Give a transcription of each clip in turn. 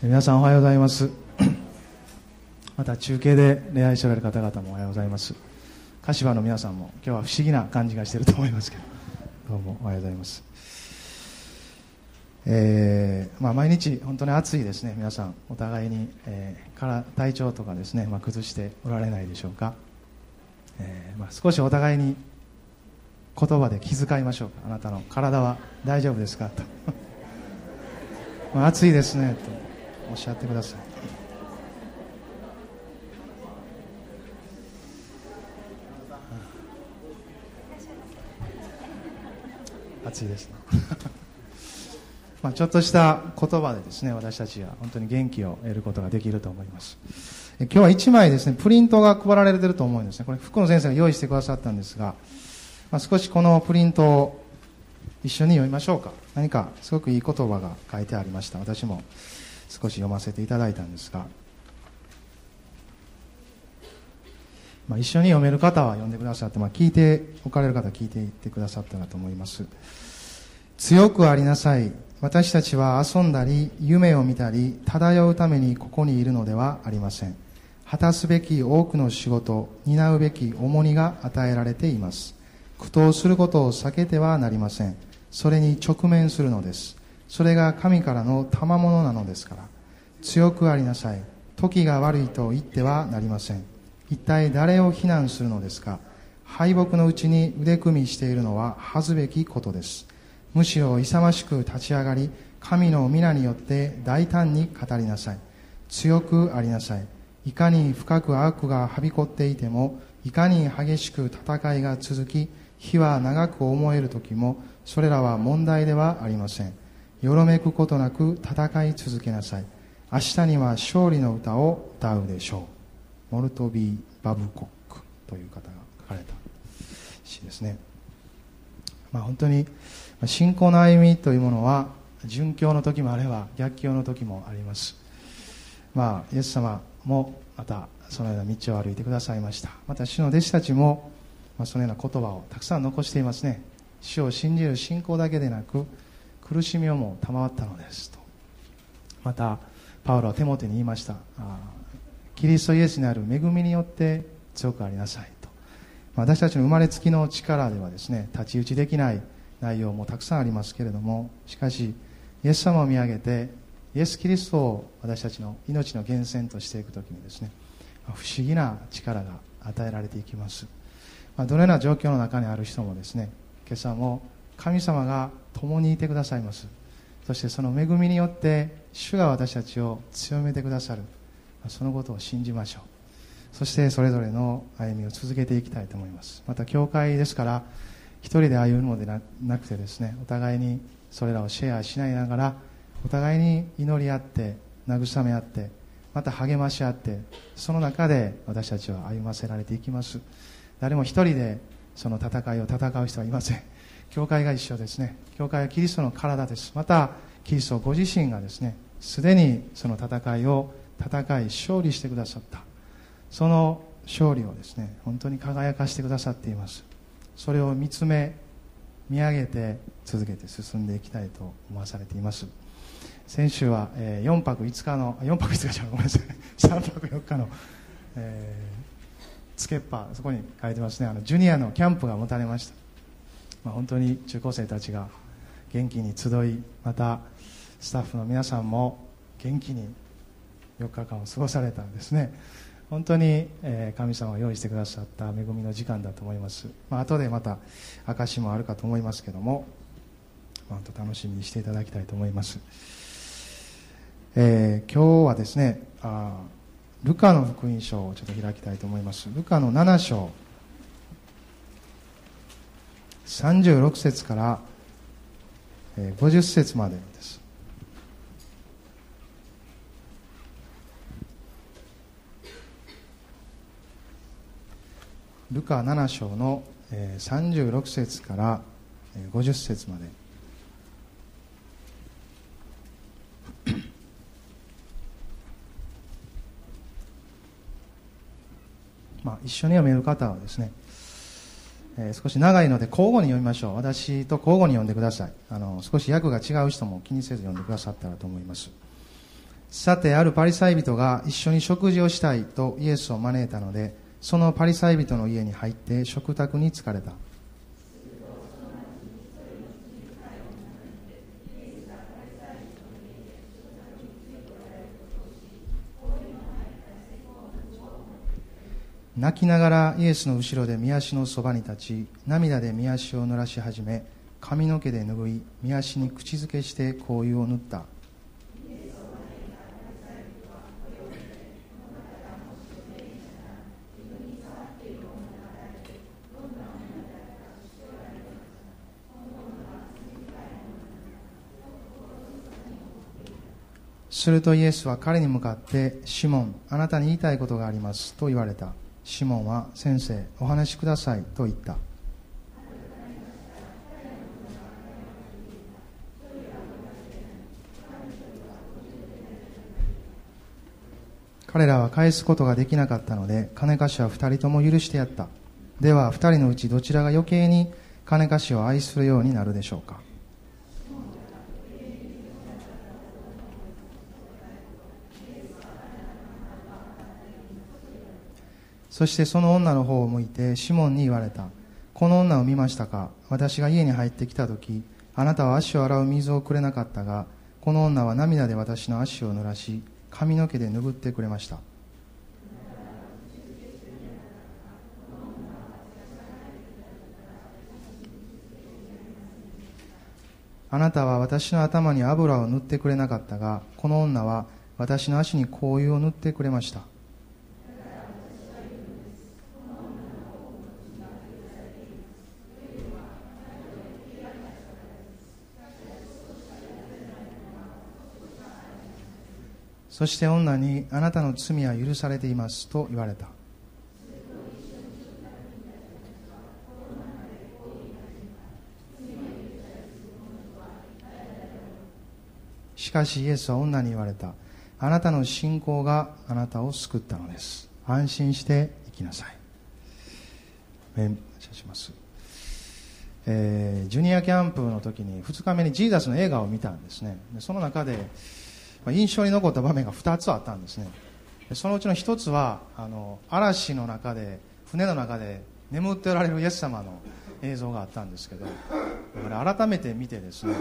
皆さんおはようございます。また中継で礼拝しておられる方々もおはようございます。柏の皆さんも今日は不思議な感じがしていると思いますけど。どうもおはようございます。えーまあ、毎日本当に暑いですね。皆さんお互いに、えー、から体調とかですね、まあ、崩しておられないでしょうか、えーまあ、少しお互いに言葉で気遣いましょうか。あなたの体は大丈夫ですか？と。まあ暑いですね。と。おっしゃってください。暑いですね。まあちょっとした言葉でですね私たちは本当に元気を得ることができると思います。今日は1枚ですねプリントが配られていると思うんですね。これ福野先生が用意してくださったんですが、まあ、少しこのプリントを一緒に読みましょうか。何かすごくいい言葉が書いてありました。私も少し読ませていただいたんですが、まあ、一緒に読める方は読んでくださって、まあ、聞いておかれる方は聞いていってくださったらと思います。強くありなさい。私たちは遊んだり夢を見たり漂うためにここにいるのではありません。果たすべき多くの仕事担うべき重荷が与えられています。苦闘することを避けてはなりません。それに直面するのです。それが神からの賜物なのですから強くありなさい。時が悪いと言ってはなりません。一体誰を非難するのですか？敗北のうちに腕組みしているのは恥ずべきことです。むしろ勇ましく立ち上がり神の皆によって大胆に語りなさい。強くありなさい。いかに深く悪がはびこっていてもいかに激しく戦いが続き火は長く思える時もそれらは問題ではありません。よろめくことなく戦い続けなさい。明日には勝利の歌を歌うでしょう。モルトビー・バブコックという方が書かれた詩ですね、まあ、本当に信仰の歩みというものは殉教の時もあれば逆境の時もあります。まあイエス様もまたそのような道を歩いてくださいました。また主の弟子たちも、ま、そのような言葉をたくさん残していますね。主を信じる信仰だけでなく苦しみをも賜ったのですと。またパウロはテモテに言いました。キリストイエスにある恵みによって強くありなさいと。私たちの生まれつきの力ではですね太刀打ちできない内容もたくさんありますけれどもしかしイエス様を見上げてイエス・キリストを私たちの命の源泉としていく時にですね不思議な力が与えられていきます、ま、どのような状況の中にある人もですね今朝も神様が共にいてくださいます。そしてその恵みによって主が私たちを強めてくださる。そのことを信じましょう。そしてそれぞれの歩みを続けていきたいと思います。また教会ですから一人で歩むのではなくてですねお互いにそれらをシェアしないながらお互いに祈り合って慰め合ってまた励まし合ってその中で私たちは歩ませられていきます。誰も一人でその戦いを戦う人はいません。教会が一緒ですね。教会はキリストの体です。またキリストご自身がですねすでにその戦いを戦い勝利してくださった。その勝利をですね本当に輝かしてくださっています。それを見つめ見上げて続けて進んでいきたいと思わされています。先週は、え4泊5日の4泊5日じゃごめんなさい。3泊4日の、えー、つけっぱそこに書いてますね。あのジュニアのキャンプが持たれました。まあ、本当に中高生たちが元気に集いまたスタッフの皆さんも元気に4日間を過ごされたんですね。本当に、え神様が用意してくださった恵みの時間だと思います、まあ後でまた証もあるかと思いますけども、まあ、楽しみにしていただきたいと思います、えー、今日はですねあルカの福音書をちょっと開きたいと思います。ルカの7章36節から50節までです。ルカ7章の36節から50節まで。まあ一緒に読める方はですねえー、少し長いので交互に読みましょう。私と交互に読んでください。あの少し訳が違う人も気にせず読んでくださったらと思います。さてあるパリサイ人が一緒に食事をしたいとイエスを招いたのでそのパリサイ人の家に入って食卓に疲れた。泣きながらイエスの後ろで御足のそばに立ち涙で御足を濡らし始め髪の毛で拭い御足に口づけして香油を塗った。するとイエスは彼に向かって「シモンあなたに言いたいことがあります」と言われた。シモンは「先生お話しください」と言った。彼らは返すことができなかったので金貸しは2人とも許してやった。では2人のうちどちらが余計に金貸しを愛するようになるでしょうか。そしてその女の方を向いてシモンに言われた。この女を見ましたか？私が家に入ってきた時あなたは足を洗う水をくれなかったがこの女は涙で私の足を濡らし髪の毛で拭ってくれました。あなたは私の頭に油を塗ってくれなかったがこの女は私の足に香油を塗ってくれました。そして女にあなたの罪は許されていますと言われた。しかしイエスは女に言われた。あなたの信仰があなたを救ったのです。安心して生きなさい。感謝します。えー、ジュニアキャンプの時に2日目にジーザスの映画を見たんですね。その中で印象に残った場面が2つあったんですね。そのうちの1つはあの嵐の中で船の中で眠っておられるイエス様の映像があったんですけど改めて見てですね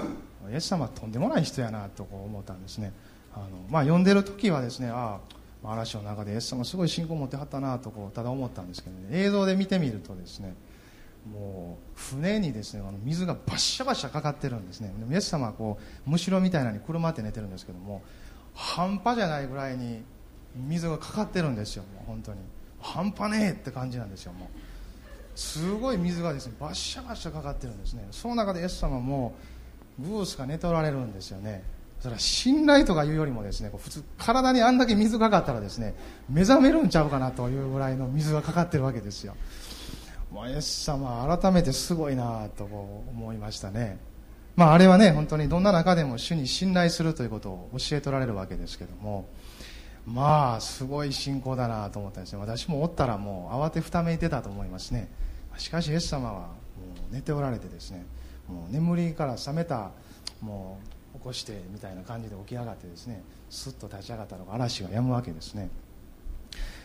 イエス様とんでもない人やなと思ったんですね。あの、まあ、読んでる時はですねああ嵐の中でイエス様すごい信仰を持ってはったなとこうただ思ったんですけど、ね、映像で見てみるとですねもう船にですねあの水がバッシャバシャかかってるんですね。イエス様はこうむしろみたいなのに車って寝てるんですけども半端じゃないぐらいに水がかかってるんですよ。もう本当に。半端ねえって感じなんですよ。もう。すごい水がですねバッシャバシャかかってるんですね。その中でイエス様もブースが寝ておられるんですよね。それは信頼とかいうよりもですね普通体にあんだけ水かかったらですね目覚めるんちゃうかなというぐらいの水がかかってるわけですよ。もうイエス様改めてすごいなと思いましたね。まあ、あれはね本当にどんな中でも主に信頼するということを教えておられるわけですけども。まあすごい信仰だなと思ったんですね。私もおったらもう慌てふためいてたと思いますね。しかしイエス様はもう寝ておられてですね。もう眠りから覚めたもう起こしてみたいな感じで起き上がってですねすっと立ち上がったのが嵐が止むわけですね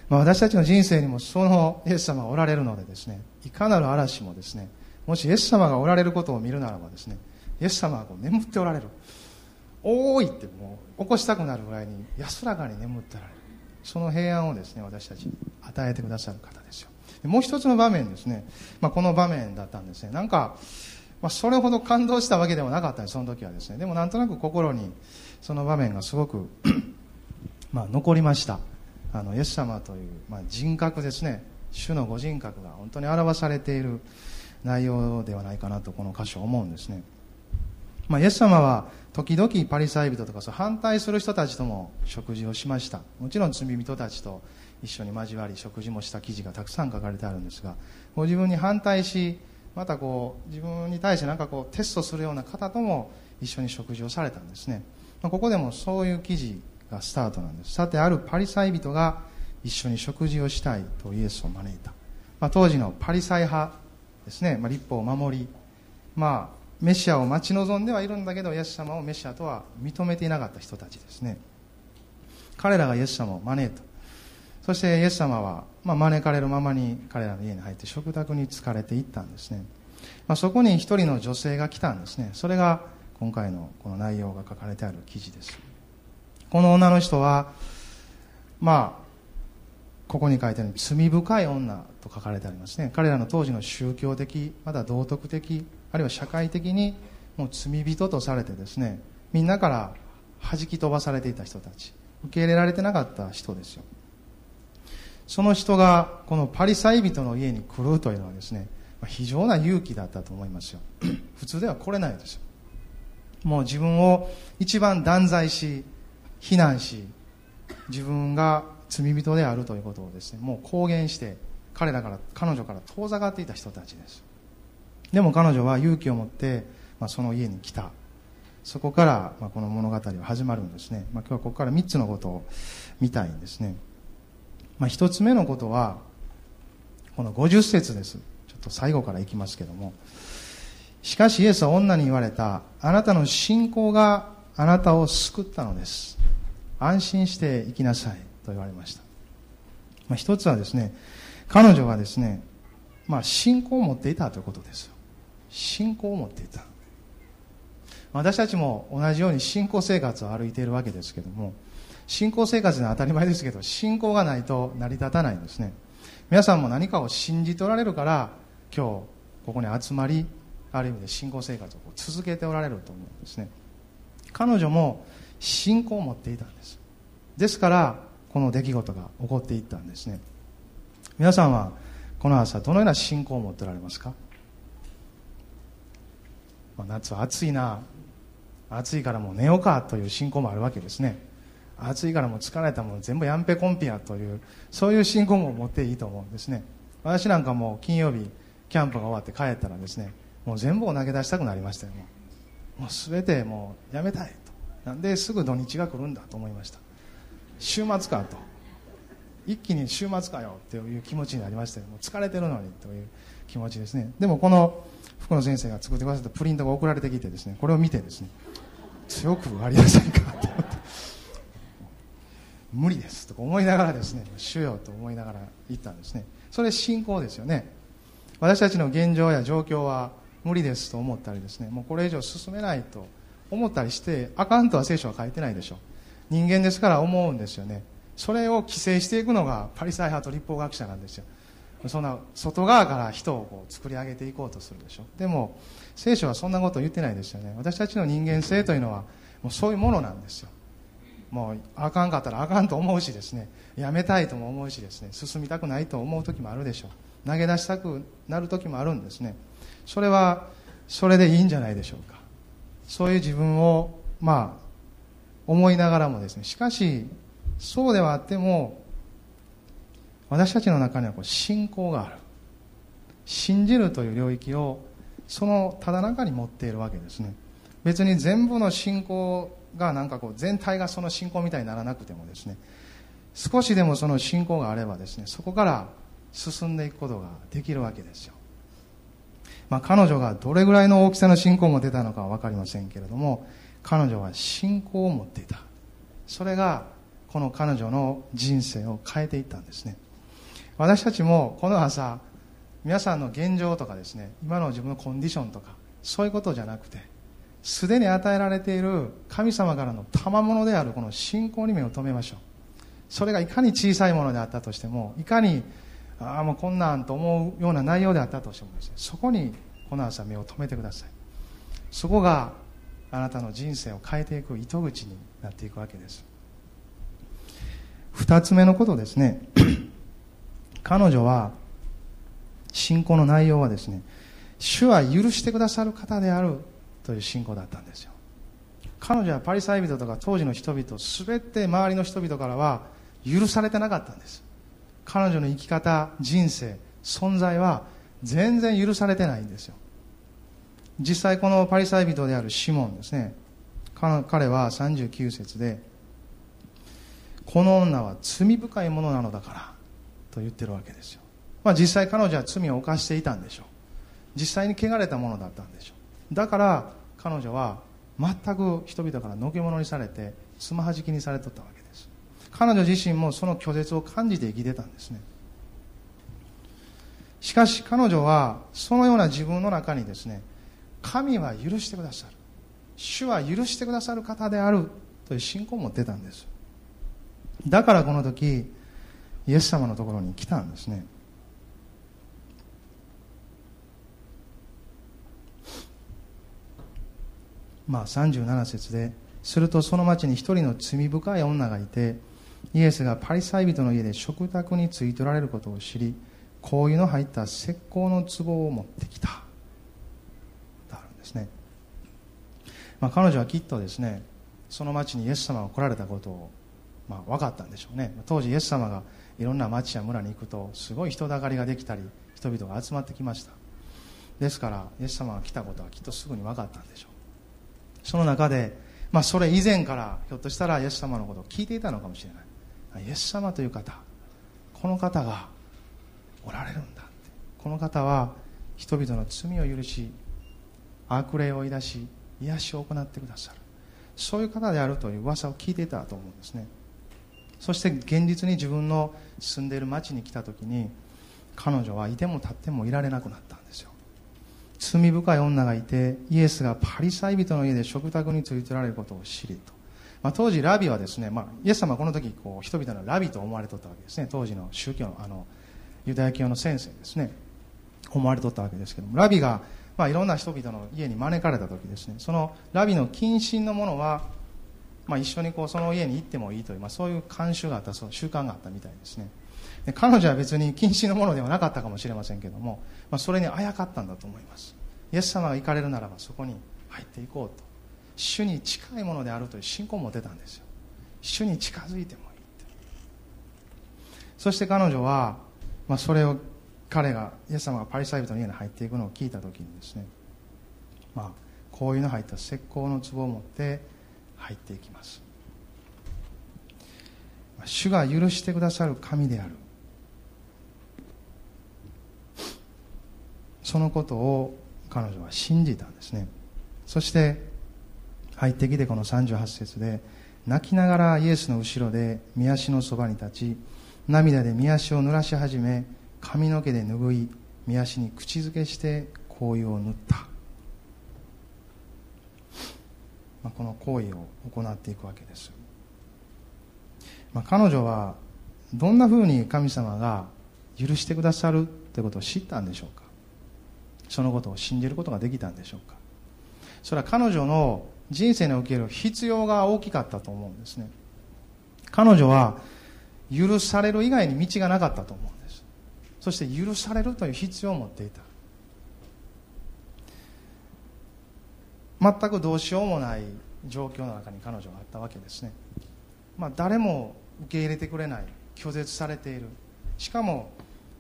まあ、私たちの人生にもそのイエス様がおられるのでですね。いかなる嵐もですねもしイエス様がおられることを見るならばですねイエス様はこう眠っておられる。おーいってもう起こしたくなるぐらいに安らかに眠っておられる。その平安をですね私たちに与えてくださる方ですよ。もう一つの場面ですね、まあ、この場面だったんですね。なんか、まあ、それほど感動したわけではなかったんです。その時はですね。でもなんとなく心にその場面がすごく まあ残りました。あのイエス様という、まあ、人格ですね。主のご人格が本当に表されている内容ではないかなとこの箇所思うんですね。まあ、イエス様は時々パリサイ人とかそう反対する人たちとも食事をしました。もちろん罪人たちと一緒に交わり食事もした記事がたくさん書かれてあるんですがご自分に反対しまたこう自分に対して何かこうテストするような方とも一緒に食事をされたんですね、まあ、ここでもそういう記事がスタートなんです。さてあるパリサイ人が一緒に食事をしたいとイエスを招いた、まあ、当時のパリサイ派ですね、まあ、立法を守りまあメシアを待ち望んではいるんだけどイエス様をメシアとは認めていなかった人たちですね。彼らがイエス様を招いた。そしてイエス様は、まあ、招かれるままに彼らの家に入って食卓に疲れていったんですね、まあ、そこに一人の女性が来たんですね。それが今回のこの内容が書かれてある記事です。この女の人はまあここに書いてある罪深い女と書かれてありますね。彼らの当時の宗教的まだ道徳的あるいは社会的にもう罪人とされてですね。みんなから弾き飛ばされていた人たち。受け入れられてなかった人ですよ。その人がこのパリサイ人の家に来るというのはですね非常な勇気だったと思いますよ。普通では来れないですよ。もう自分を一番断罪し非難し自分が罪人であるということをですねもう公言して彼らから彼女から遠ざかっていた人たちです。でも彼女は勇気を持って、まあ、その家に来た。そこから、まあ、この物語は始まるんですね、まあ、今日はここから3つのことを見たいんですね、まあ、1つ目のことはこの50節です。ちょっと最後からいきますけども。しかしイエスは女に言われたあなたの信仰があなたを救ったのです。安心して生きなさい。と言われました、まあ、一つはですね彼女はですね、まあ、信仰を持っていたということですよ。信仰を持っていた。私たちも同じように信仰生活を歩いているわけですけども信仰生活には当たり前ですけど信仰がないと成り立たないんですね。皆さんも何かを信じておられるから今日ここに集まりある意味で信仰生活を続けておられると思うんですね。彼女も信仰を持っていたんです。ですからこの出来事が起こっていったんですね。皆さんはこの朝どのような信仰を持っておられますか、まあ、夏は暑いな。暑いからもう寝ようかという信仰もあるわけですね。暑いからもう疲れたもん全部やんぺこんぴやというそういう信仰も持っていいと思うんですね。私なんかもう金曜日キャンプが終わって帰ったらですねもう全部を投げ出したくなりましたよ。もう全てもうやめたいと。なんですぐ土日が来るんだと思いました。週末かと。一気に週末かよっていう気持ちになりましたよ。もう疲れてるのにという気持ちですね。でもこの福野先生が作ってくださったプリントが送られてきてですね。これを見てですね。強くありなさいかと思って。無理ですとか思いながらですね。主よと思いながら言ったんですね。それ信仰ですよね。私たちの現状や状況は無理ですと思ったりですね。もうこれ以上進めないと思ったりしてあかんとは聖書は書いてないでしょう。人間ですから思うんですよね。それを規制していくのがパリサイ派と立法学者なんですよ。そんな外側から人をこう作り上げていこうとするでしょ。でも聖書はそんなこと言ってないですよね。私たちの人間性というのはもうそういうものなんですよ。もうあかんかったらあかんと思うしですね。やめたいとも思うしですね。進みたくないと思う時もあるでしょう。投げ出したくなる時もあるんですね。それはそれでいいんじゃないでしょうか。そういう自分をまあ思いながらもですねしかしそうではあっても私たちの中にはこう信仰がある。信じるという領域をそのただ中に持っているわけですね。別に全部の信仰がなんかこう全体がその信仰みたいにならなくてもですね少しでもその信仰があればですねそこから進んでいくことができるわけですよ。まあ、彼女がどれぐらいの大きさの信仰を持ってたのかは分かりませんけれども彼女は信仰を持っていた。それがこの彼女の人生を変えていったんですね。私たちもこの朝皆さんの現状とかですね今の自分のコンディションとかそういうことじゃなくてすでに与えられている神様からの賜物であるこの信仰に目を留めましょう。それがいかに小さいものであったとしてもいかにああもうこんなんと思うような内容であったとしてもですねそこにこの朝目を留めてください。そこがあなたの人生を変えていく糸口になっていくわけです。二つ目のことですね。彼女は信仰の内容はですね主は許してくださる方であるという信仰だったんですよ。彼女はパリサイ人とか当時の人々全て周りの人々からは許されてなかったんです。彼女の生き方人生存在は全然許されてないんですよ。実際このパリサイ人であるシモンですね。彼は39節でこの女は罪深いものなのだからと言ってるわけですよ、まあ、実際彼女は罪を犯していたんでしょう。実際に汚れたものだったんでしょう。だから彼女は全く人々からのけ者にされてつまはじきにされとったわけです。彼女自身もその拒絶を感じて生きてたんですね。しかし彼女はそのような自分の中にですね神は許してくださる。主は許してくださる方である。という信仰を持ってたんです。だからこの時イエス様のところに来たんですね。まあ37節でするとその町に一人の罪深い女がいてイエスがパリサイ人の家で食卓についとられることを知り香油の入った石膏の壺を持ってきた。ですね、まあ、彼女はきっとですねその町にイエス様が来られたことを、まあ、分かったんでしょうね。当時イエス様がいろんな町や村に行くとすごい人だかりができたり人々が集まってきました。ですからイエス様が来たことはきっとすぐに分かったんでしょう。その中で、まあ、それ以前からひょっとしたらイエス様のことを聞いていたのかもしれない。イエス様という方この方がおられるんだって。この方は人々の罪を許し悪霊を追い出し癒しを行ってくださる。そういう方であるという噂を聞いていたと思うんですね。そして現実に自分の住んでいる町に来た時に彼女はいても立ってもいられなくなったんですよ。罪深い女がいてイエスがパリサイ人の家で食卓についてられることを知りと、まあ、当時ラビはですね、まあ、イエス様はこの時こう人々のラビと思われとったわけですね。当時の宗教のあのユダヤ教の先生ですね。思われとったわけですけどもラビが、まあ、いろんな人々の家に招かれた時ですね。そのラビの近親のものは、まあ、一緒にこうその家に行ってもいいという、まあ、そういう慣習があったそう習慣があったみたいですね。で彼女は別に近親のものではなかったかもしれませんけども、まあ、それにあやかったんだと思います。イエス様が行かれるならばそこに入っていこうと。主に近いものであるという信仰を持てたんですよ。主に近づいてもいいそして彼女はまあ、それを彼がイエス様がパリサイ人の家に入っていくのを聞いた時にですね、まあ、香油の入った石膏の壺を持って入っていきます。主が許してくださる神である。そのことを彼女は信じたんですね。そして入ってきてこの38節で泣きながらイエスの後ろで御足のそばに立ち涙で御足を濡らし始め髪の毛で拭い御足に口づけして香油を塗った、まあ、この行為を行っていくわけです、まあ、彼女はどんなふうに神様が許してくださるってことを知ったんでしょうか。そのことを信じることができたんでしょうか。それは彼女の人生における必要が大きかったと思うんですね。彼女は許される以外に道がなかったと思う。そして許されるという必要を持っていた。全くどうしようもない状況の中に彼女があったわけですね、まあ、誰も受け入れてくれない拒絶されている。しかも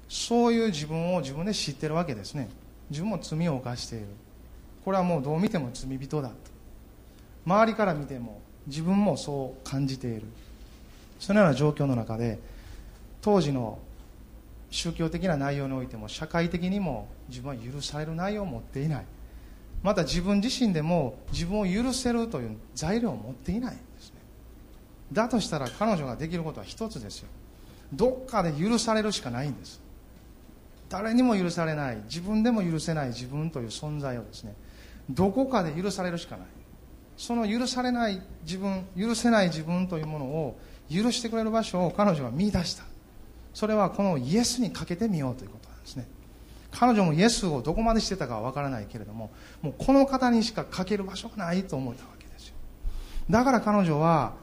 そういう自分を自分で知ってるわけですね。自分も罪を犯している。これはもうどう見ても罪人だと。周りから見ても自分もそう感じている。そのような状況の中で当時の宗教的な内容においても社会的にも自分は許される内容を持っていない。また自分自身でも自分を許せるという材料を持っていないんですね。だとしたら彼女ができることは一つですよ。どっかで許されるしかないんです。誰にも許されない。自分でも許せない。自分という存在をですね。どこかで許されるしかない。その許されない自分許せない自分というものを許してくれる場所を彼女は見出した。それはこのイエスにかけてみようということなんですね。彼女もイエスをどこまでしてたかは分からないけれどももうこの方にしかかける場所がないと思ったわけですよ。だから彼女は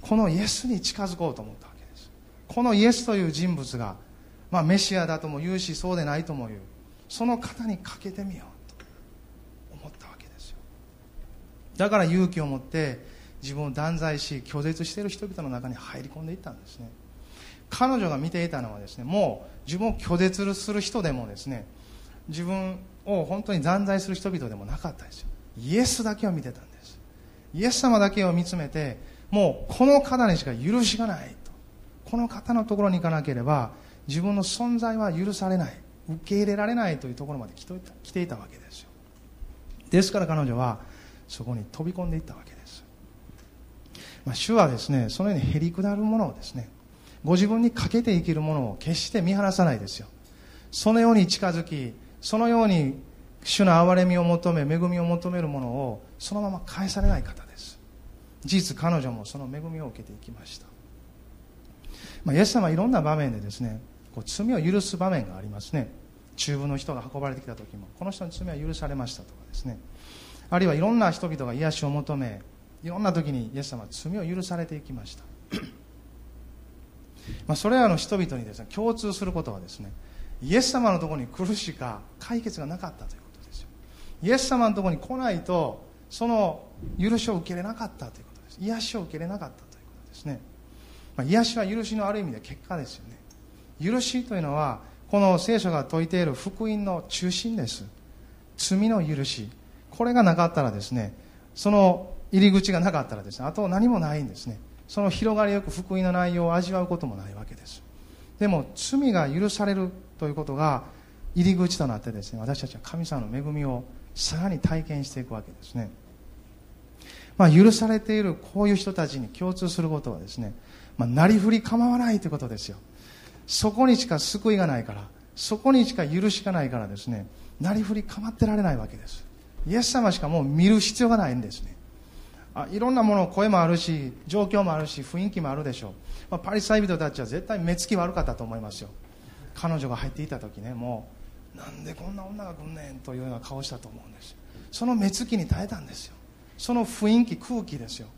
このイエスに近づこうと思ったわけです。このイエスという人物が、まあ、メシアだとも言うしそうでないとも言う。その方にかけてみようと思ったわけですよ。だから勇気を持って自分を断罪し拒絶している人々の中に入り込んでいったんですね。彼女が見ていたのはですねもう自分を拒絶する人でもですね自分を本当に断罪する人々でもなかったですよ。イエスだけを見てたんです。イエス様だけを見つめてもうこの方にしか許しがないと。この方のところに行かなければ自分の存在は許されない。受け入れられないというところまで来ていたわけですよ。ですから彼女はそこに飛び込んでいったわけです。まあ、主はですねそのようにへりくだるものをですねご自分にかけて生きるものを決して見放さないですよ。そのように近づきそのように主の憐れみを求め恵みを求めるものをそのまま返されない方です。事実彼女もその恵みを受けていきました、まあ、イエス様はいろんな場面でですねこう罪を許す場面がありますね。中部の人が運ばれてきた時もこの人の罪は許されましたとかですね。あるいはいろんな人々が癒しを求めいろんな時にイエス様は罪を許されていきました。まあそれらの人々にですね共通することはですねイエス様のところに来るしか解決がなかったということですよ。イエス様のところに来ないとその許しを受けれなかったということです。癒しを受けれなかったということですね、まあ、癒しは許しのある意味で結果ですよね。許しというのはこの聖書が説いている福音の中心です。罪の許し。これがなかったらですねその入り口がなかったらですねあと何もないんですね。その広がりよく福音の内容を味わうこともないわけです。でも罪が許されるということが入り口となってですね私たちは神様の恵みをさらに体験していくわけですね、まあ、許されているこういう人たちに共通することはですね、まあ、なりふり構わないということですよ。そこにしか救いがないからそこにしか許しがないからですねなりふり構ってられないわけです。イエス様しかもう見る必要がないんですね。あいろんなもの声もあるし状況もあるし雰囲気もあるでしょう、まあ、パリサイ人たちは絶対目つき悪かったと思いますよ。彼女が入っていた時ねもうなんでこんな女が来んねんというような顔したと思うんですその目つきに耐えたんですよ。その雰囲気空気ですよ、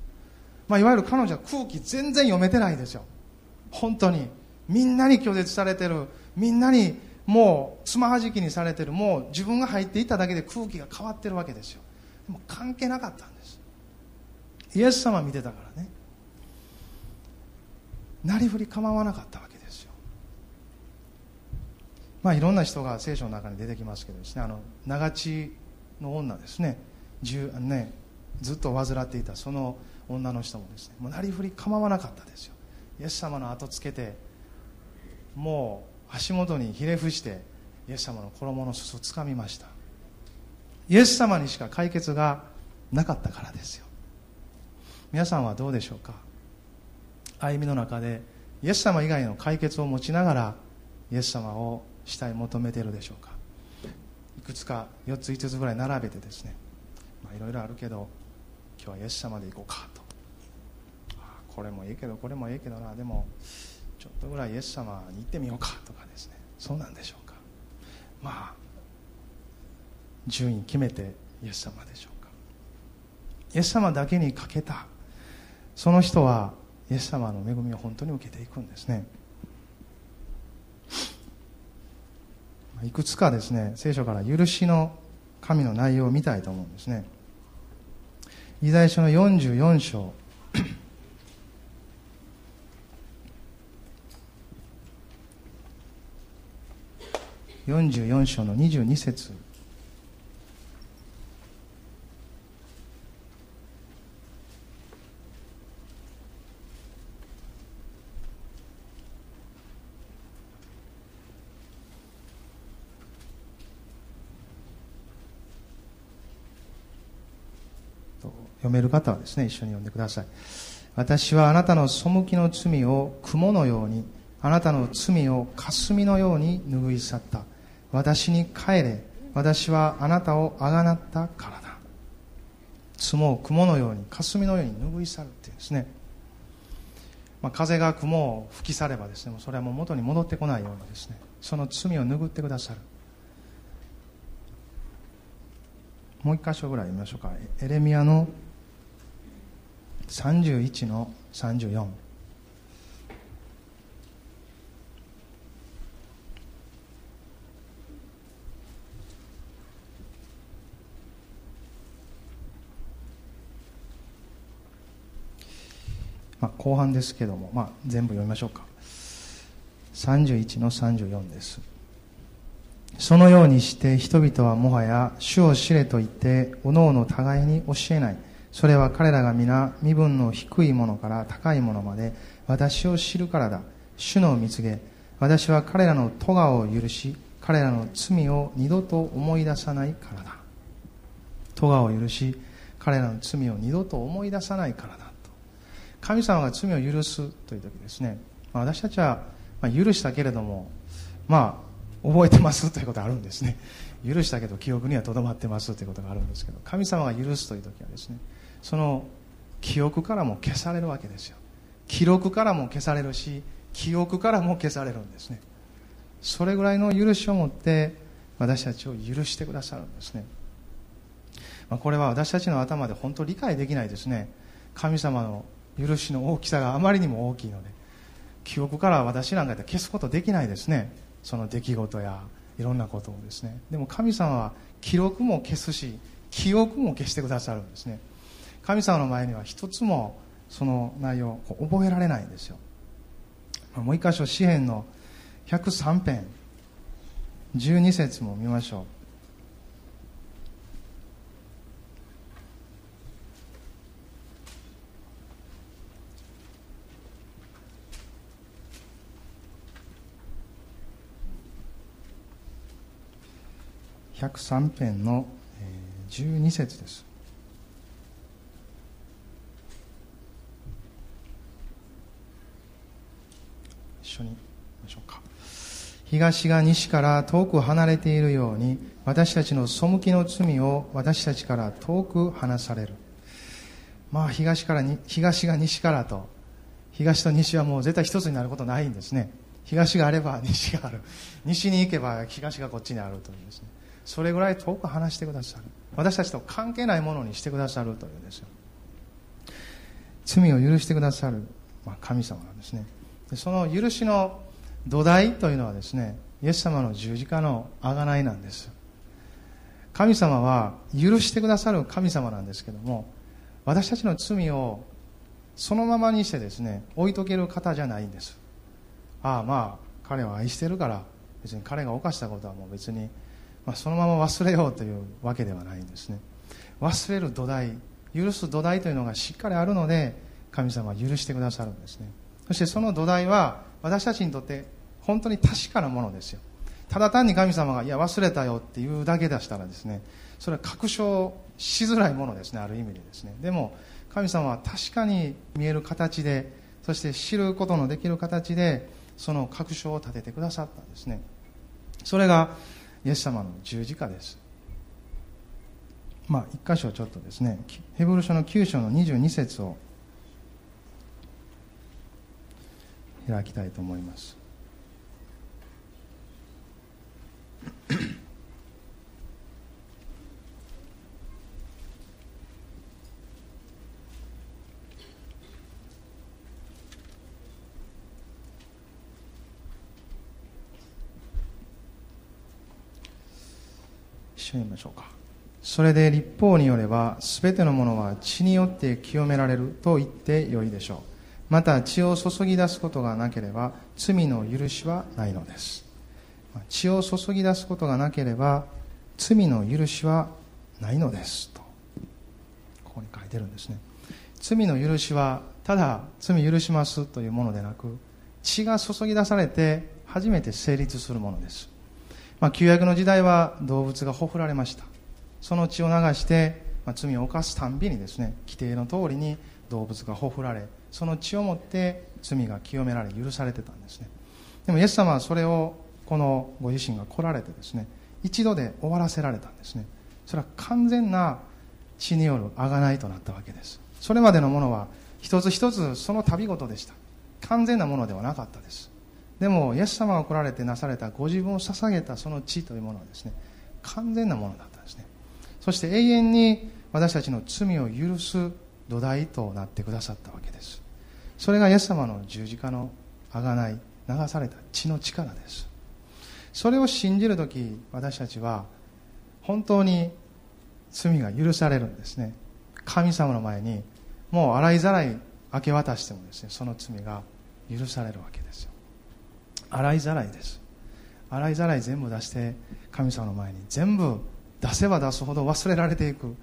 まあ、いわゆる彼女は空気全然読めてないですよ。本当に。みんなに拒絶されてる。みんなにもうつまはじきにされてる。もう自分が入っていっただけで空気が変わってるわけですよ。でも関係なかったイエス様見てたからね。なりふり構わなかったわけですよ。まあいろんな人が聖書の中に出てきますけどですね。あの長地の女ですね。ねずっと患っていたその女の人もですね。もうなりふり構わなかったですよ。イエス様の後つけてもう足元にひれ伏してイエス様の衣の裾をつかみました。イエス様にしか解決がなかったからですよ。皆さんはどうでしょうか？歩みの中でイエス様以外の解決を持ちながらイエス様をしたい求めているでしょうか？いくつか4つ5つぐらい並べてですね。いろいろあるけど今日はイエス様で行こうかと。これもいいけどこれもいいけどな。でもちょっとぐらいイエス様に行ってみようかとかですね。そうなんでしょうか？まあ順位決めてイエス様でしょうか？イエス様だけにかけたその人はイエス様の恵みを本当に受けていくんですね。いくつかですね聖書から許しの神の内容を見たいと思うんですね。イザヤ書の44章。44章の22節。読める方はですね一緒に読んでください。私はあなたの背きの罪を雲のようにあなたの罪を霞のように拭い去った。私に帰れ。私はあなたをあがなったからだ。罪を雲のように霞のように拭い去るっていうんですね、まあ、風が雲を吹き去ればですねそれはもう元に戻ってこないようにですねその罪を拭ってくださる。もう一箇所ぐらい読みましょうか。エレミアの31の34まあ、後半ですけども、まあ、全部読みましょうか。31の34です。そのようにして人々はもはや主を知れと言っておのおの互いに教えない。それは彼らが皆身分の低いものから高いものまで私を知るからだ。主の見告げ私は彼らの咎を許し彼らの罪を二度と思い出さないからだ。咎を許し彼らの罪を二度と思い出さないからだと。神様が罪を許すという時ですね。まあ、私たちは、許したけれどもまあ覚えてますということがあるんですね。許したけど記憶にはとどまってますということがあるんですけど神様が許すという時はですねその記憶からも消されるわけですよ。記録からも消されるし記憶からも消されるんですね。それぐらいの許しを持って私たちを許してくださるんですね、まあ、これは私たちの頭で本当理解できないですね。神様の許しの大きさがあまりにも大きいので記憶から私なんかで消すことできないですね。その出来事やいろんなことをですね。でも神様は記録も消すし記憶も消してくださるんですね。神様の前には一つもその内容を覚えられないんですよ。もう一箇所詩篇の103編12節も見ましょう。103編の12節です。緒にましょうか。東が西から遠く離れているように私たちの背きの罪を私たちから遠く離される。まあ東からに東が西からと東と西はもう絶対一つになることないんですね。東があれば西がある。西に行けば東がこっちにあるというですね。それぐらい遠く離してくださる。私たちと関係ないものにしてくださるというんですよ。罪を許してくださる、まあ、神様なんですね。その許しの土台というのはですねイエス様の十字架の贖いなんです。神様は許してくださる神様なんですけども私たちの罪をそのままにしてですね置いとける方じゃないんです。ああまあ彼は愛してるから別に彼が犯したことはもう別に、まあ、そのまま忘れようというわけではないんですね。忘れる土台許す土台というのがしっかりあるので神様は許してくださるんですね。そしてその土台は私たちにとって本当に確かなものですよ。ただ単に神様がいや忘れたよっていうだけ出したらですねそれは確証しづらいものですねある意味でですね。でも神様は確かに見える形でそして知ることのできる形でその確証を立ててくださったんですね。それがイエス様の十字架です。まあ一箇所ちょっとですねヘブル書の9章の22節を開きたいと思います。一緒に見ましょうか。それで立法によれば全てのものは血によって清められると言ってよいでしょう。また血を注ぎ出すことがなければ罪の許しはないのです。血を注ぎ出すことがなければ罪の許しはないのです。とここに書いてるんですね。罪の許しはただ罪許しますというものでなく血が注ぎ出されて初めて成立するものです、まあ、旧約の時代は動物がほふられました。その血を流して、まあ、罪を犯すたんびにですね規定の通りに動物がほふられその血をもって罪が清められ許されてたんですね。でもイエス様はそれをこのご自身が来られてですね一度で終わらせられたんですね。それは完全な血による贖いとなったわけです。それまでのものは一つ一つその旅ごとでした。完全なものではなかったです。でもイエス様が来られてなされたご自分を捧げたその血というものはですね完全なものだったんですね。そして永遠に私たちの罪を許す土台となってくださったわけです。それがイエス様の十字架の贖い流された血の力です。それを信じる時私たちは本当に罪が許されるんですね。神様の前にもう洗いざらい明け渡してもですねその罪が許されるわけですよ。洗いざらいです。洗いざらい全部出して神様の前に全部出せば出すほど忘れられていく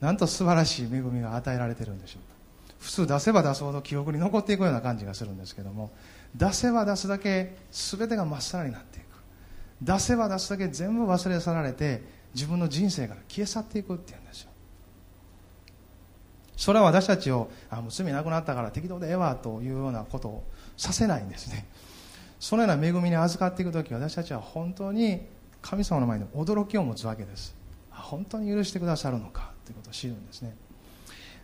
なんと素晴らしい恵みが与えられてるんでしょう。普通出せば出すほど記憶に残っていくような感じがするんですけども出せば出すだけ全てがまっさらになっていく。出せば出すだけ全部忘れ去られて自分の人生から消え去っていくっていうんですよ。それは私たちをあもう罪なくなったから適当でええわというようなことをさせないんですね。そのような恵みに預かっていく時私たちは本当に神様の前に驚きを持つわけです。本当に許してくださるのかということを知るんですね。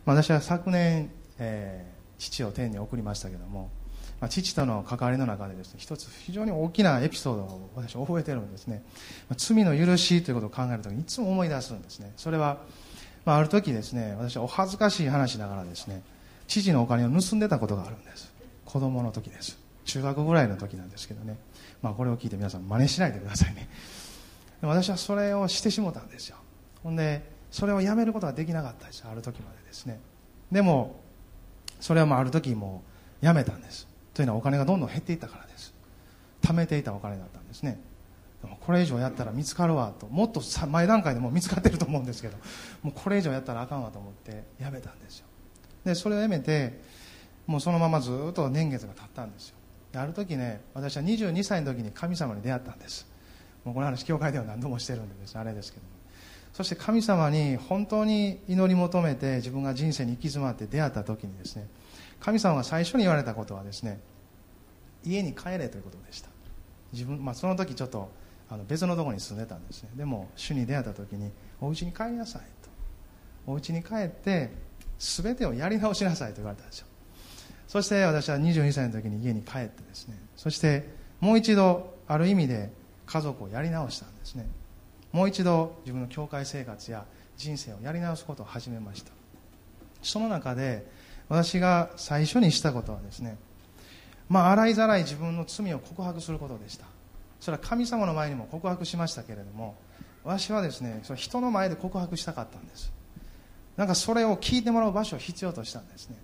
私は昨年、えー、父を天に送りましたけども、まあ、父との関わりの中でですね一つ非常に大きなエピソードを私は覚えてるんですね、まあ、罪の許しということを考えるときにいつも思い出すんですね。それは、まあ、ある時ですね私はお恥ずかしい話ながらですね父のお金を盗んでたことがあるんです。子供の時です。中学ぐらいの時なんですけどね、まあ、これを聞いて皆さん真似しないでくださいね。私はそれをしてしもたんですよ。ほんでそれをやめることができなかったですある時までですね。でもそれはもうある時もうやめたんです。というのはお金がどんどん減っていったからです。貯めていたお金だったんですね。でもこれ以上やったら見つかるわと。もっと前段階でも見つかってると思うんですけど。もうこれ以上やったらあかんわと思ってやめたんですよ。でそれをやめてもうそのままずっと年月が経ったんですよ。ある時ね私は22歳の時に神様に出会ったんです。もうこの話教会では何度もしてるんでです。あれですけども。そして神様に本当に祈り求めて自分が人生に行き詰まって出会った時にですね神様が最初に言われたことはですね家に帰れということでした。自分、まあ、その時ちょっとあの別のところに住んでたんですね。でも主に出会った時にお家に帰りなさいと。お家に帰って全てをやり直しなさいと言われたんですよ。そして私は22歳の時に家に帰ってですねそしてもう一度ある意味で家族をやり直したんですね。もう一度自分の教会生活や人生をやり直すことを始めました。その中で私が最初にしたことはですねまあ洗いざらい自分の罪を告白することでした。それは神様の前にも告白しましたけれども私はですねそれ人の前で告白したかったんです。なんかそれを聞いてもらう場所を必要としたんですね。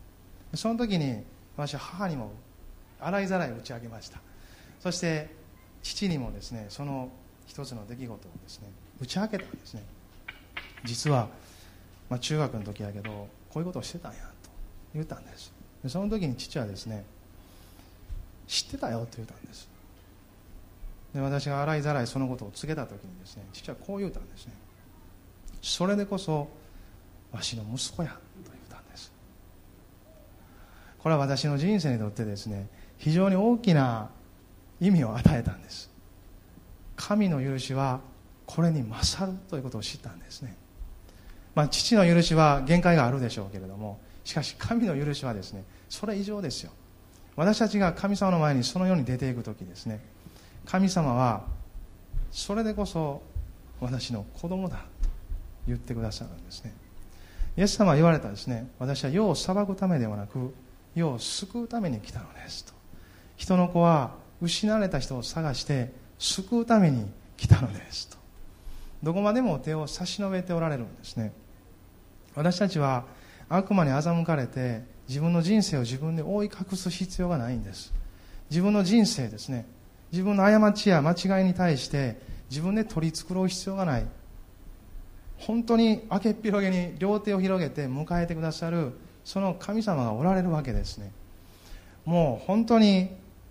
その時に私は母にも洗いざらい打ち上げました。そして父にもですねその一つの出来事をですね打ち明けたんですね。実は、まあ、中学の時やけどこういうことをしてたんやと言ったんです。でその時に父はですね知ってたよと言ったんです。で私が洗いざらいそのことを告げた時にですね父はこう言うたんですね。それでこそわしの息子やと言ったんです。これは私の人生にとってですね非常に大きな意味を与えたんです。神の許しはこれに勝るということを知ったんですね、まあ、父の許しは限界があるでしょうけれどもしかし神の許しはですねそれ以上ですよ。私たちが神様の前にそのように出ていく時ですね神様はそれでこそ私の子供だと言ってくださるんですね。イエス様は言われたですね私は世を裁くためではなく世を救うために来たのですと。人の子は失われた人を探して救うために来たのですと。どこまでも手を差し伸べておられるんですね。私たちは悪魔に欺かれて自分の人生を自分で覆い隠す必要がないんです。自分の人生ですね。自分の過ちや間違いに対して自分で取り繕う必要がない。本当に明けっ広げに両手を広げて迎えてくださるその神様がおられるわけですね。もう本当に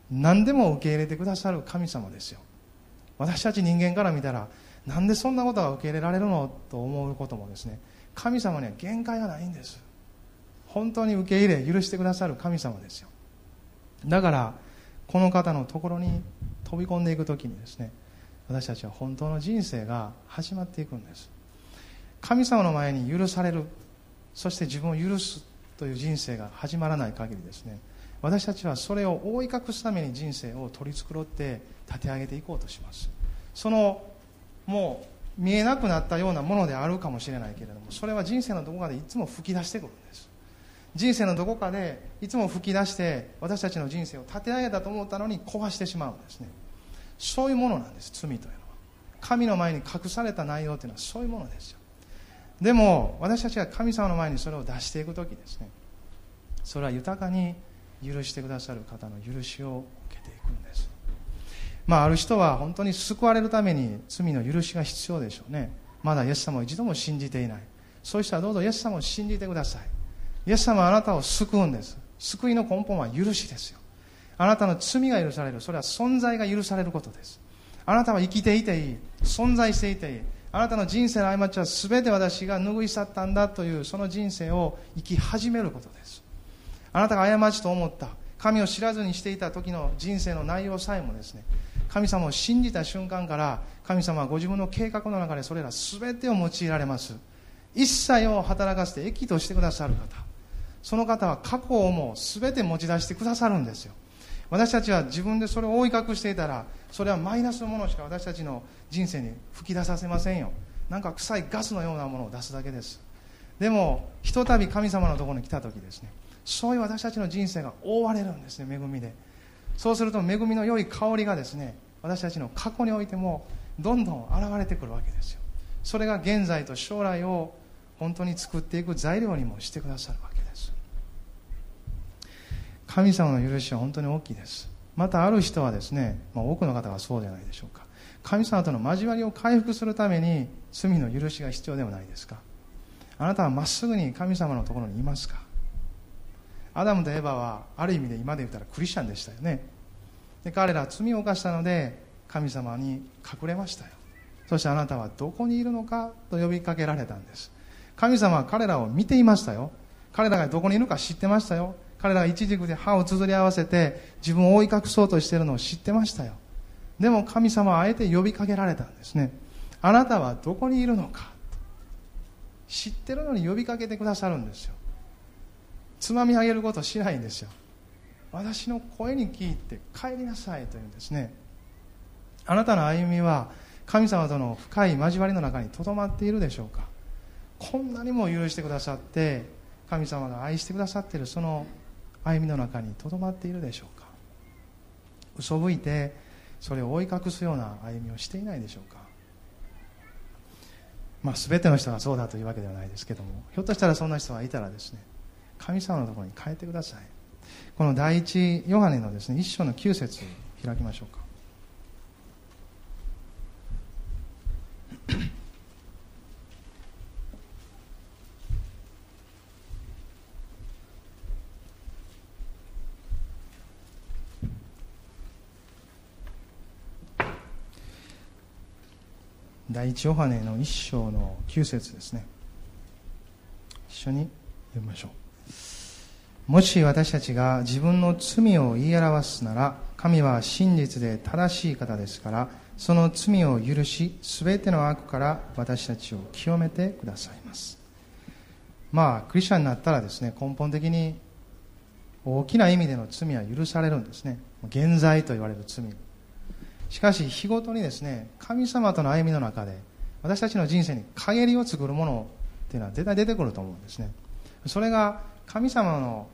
何でも受け入れてくださる神様ですよ。私たち人間から見たらなんでそんなことが受け入れられるのと思うこともですね神様には限界がないんです。本当に受け入れ許してくださる神様ですよ。だからこの方のところに飛び込んでいく時にですね私たちは本当の人生が始まっていくんです。神様の前に許されるそして自分を許すという人生が始まらない限りですね私たちはそれを覆い隠すために人生を取り繕って立て上げていこうとします。そのもう見えなくなったようなものであるかもしれないけれどもそれは人生のどこかでいつも吹き出してくるんです。人生のどこかでいつも吹き出して私たちの人生を立て上げたと思ったのに壊してしまうんですね。そういうものなんです罪というのは。神の前に隠された内容というのはそういうものですよ。でも私たちが神様の前にそれを出していく時ですね。それは豊かに許してくださる方の許しを受けていくんです。まあある人は本当に救われるために罪の許しが必要でしょうね。まだイエス様を一度も信じていない。そういう人はどうぞイエス様を信じてください。イエス様はあなたを救うんです。救いの根本は許しですよ。あなたの罪が許される。それは存在が許されることです。あなたは生きていていい。存在していていい。あなたの人生の過ちは全て私が拭い去ったんだというその人生を生き始めることです。あなたが過ちと思った。神を知らずにしていた時の人生の内容さえもですね神様を信じた瞬間から神様はご自分の計画の中でそれら全てを用いられます。一切を働かせて益としてくださる方。その方は過去をもう全て持ち出してくださるんですよ。私たちは自分でそれを覆い隠していたらそれはマイナスのものしか私たちの人生に吹き出させませんよ。なんか臭いガスのようなものを出すだけです。でもひとたび神様のところに来た時ですねそういう私たちの人生が覆われるんですね恵みで。そうすると恵みの良い香りがですね私たちの過去においてもどんどん現れてくるわけですよ。それが現在と将来を本当に作っていく材料にもしてくださるわけです。神様の許しは本当に大きいです。またある人はですね、まあ、多くの方がそうじゃないでしょうか。神様との交わりを回復するために罪の許しが必要ではないですか。あなたはまっすぐに神様のところにいますか。アダムとエバはある意味で今で言ったらクリスチャンでしたよね。で彼らは罪を犯したので神様に隠れましたよ。そしてあなたはどこにいるのかと呼びかけられたんです。神様は彼らを見ていましたよ。彼らがどこにいるか知ってましたよ。彼らが一軸で歯をつづり合わせて自分を覆い隠そうとしているのを知ってましたよ。でも神様はあえて呼びかけられたんですね。あなたはどこにいるのか知ってるのに呼びかけてくださるんですよ。つまみ上げることしないんですよ。私の声に聞いて帰りなさいというんですね。あなたの歩みは神様との深い交わりの中にとどまっているでしょうか。こんなにも許してくださって神様が愛してくださっているその歩みの中にとどまっているでしょうか。嘘吹いてそれを追い隠すような歩みをしていないでしょうか。まあ、全ての人がそうだというわけではないですけどもひょっとしたらそんな人がいたらですね神様のところに帰ってください。この第一ヨハネのですね一章の9節開きましょうか。第一ヨハネの一章の9節ですね。一緒に読みましょう。もし私たちが自分の罪を言い表すなら神は真実で正しい方ですからその罪を許し全ての悪から私たちを清めてくださいます。まあクリスチャンになったらですね根本的に大きな意味での罪は許されるんですね。現在と言われる罪。しかし日ごとにですね神様との歩みの中で私たちの人生に陰りを作るものっていうのは絶対出てくると思うんですね。それが神様の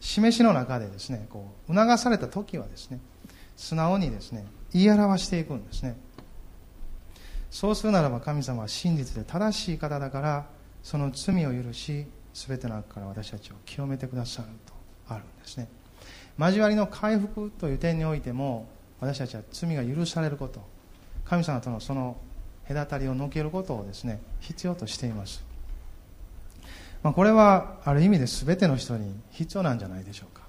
示しの中でですねこう促された時はですね素直にですね言い表していくんですね。そうするならば神様は真実で正しい方だからその罪を許し全ての悪から私たちを清めてくださるとあるんですね。交わりの回復という点においても私たちは罪が許されること神様とのその隔たりをのけることをですね必要としています、まあ、これはある意味で全ての人に必要なんじゃないでしょうか。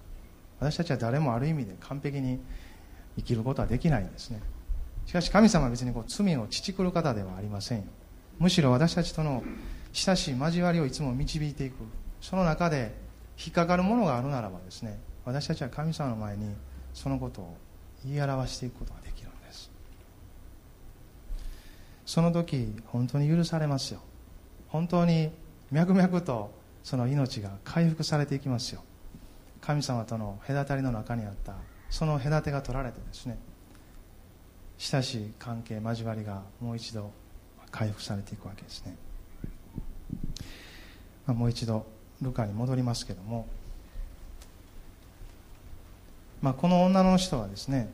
私たちは誰もある意味で完璧に生きることはできないんですね。しかし神様は別にこう罪を乳くる方ではありませんよ。むしろ私たちとの親しい交わりをいつも導いていく。その中で引っかかるものがあるならばですね私たちは神様の前にそのことを言い表していくことができるんです。その時本当に許されますよ。本当に脈々とその命が回復されていきますよ。神様との隔たりの中にあったその隔てが取られてですね親しい関係交わりがもう一度回復されていくわけですね、まあ、もう一度ルカに戻りますけどもまあ、この女の人はですね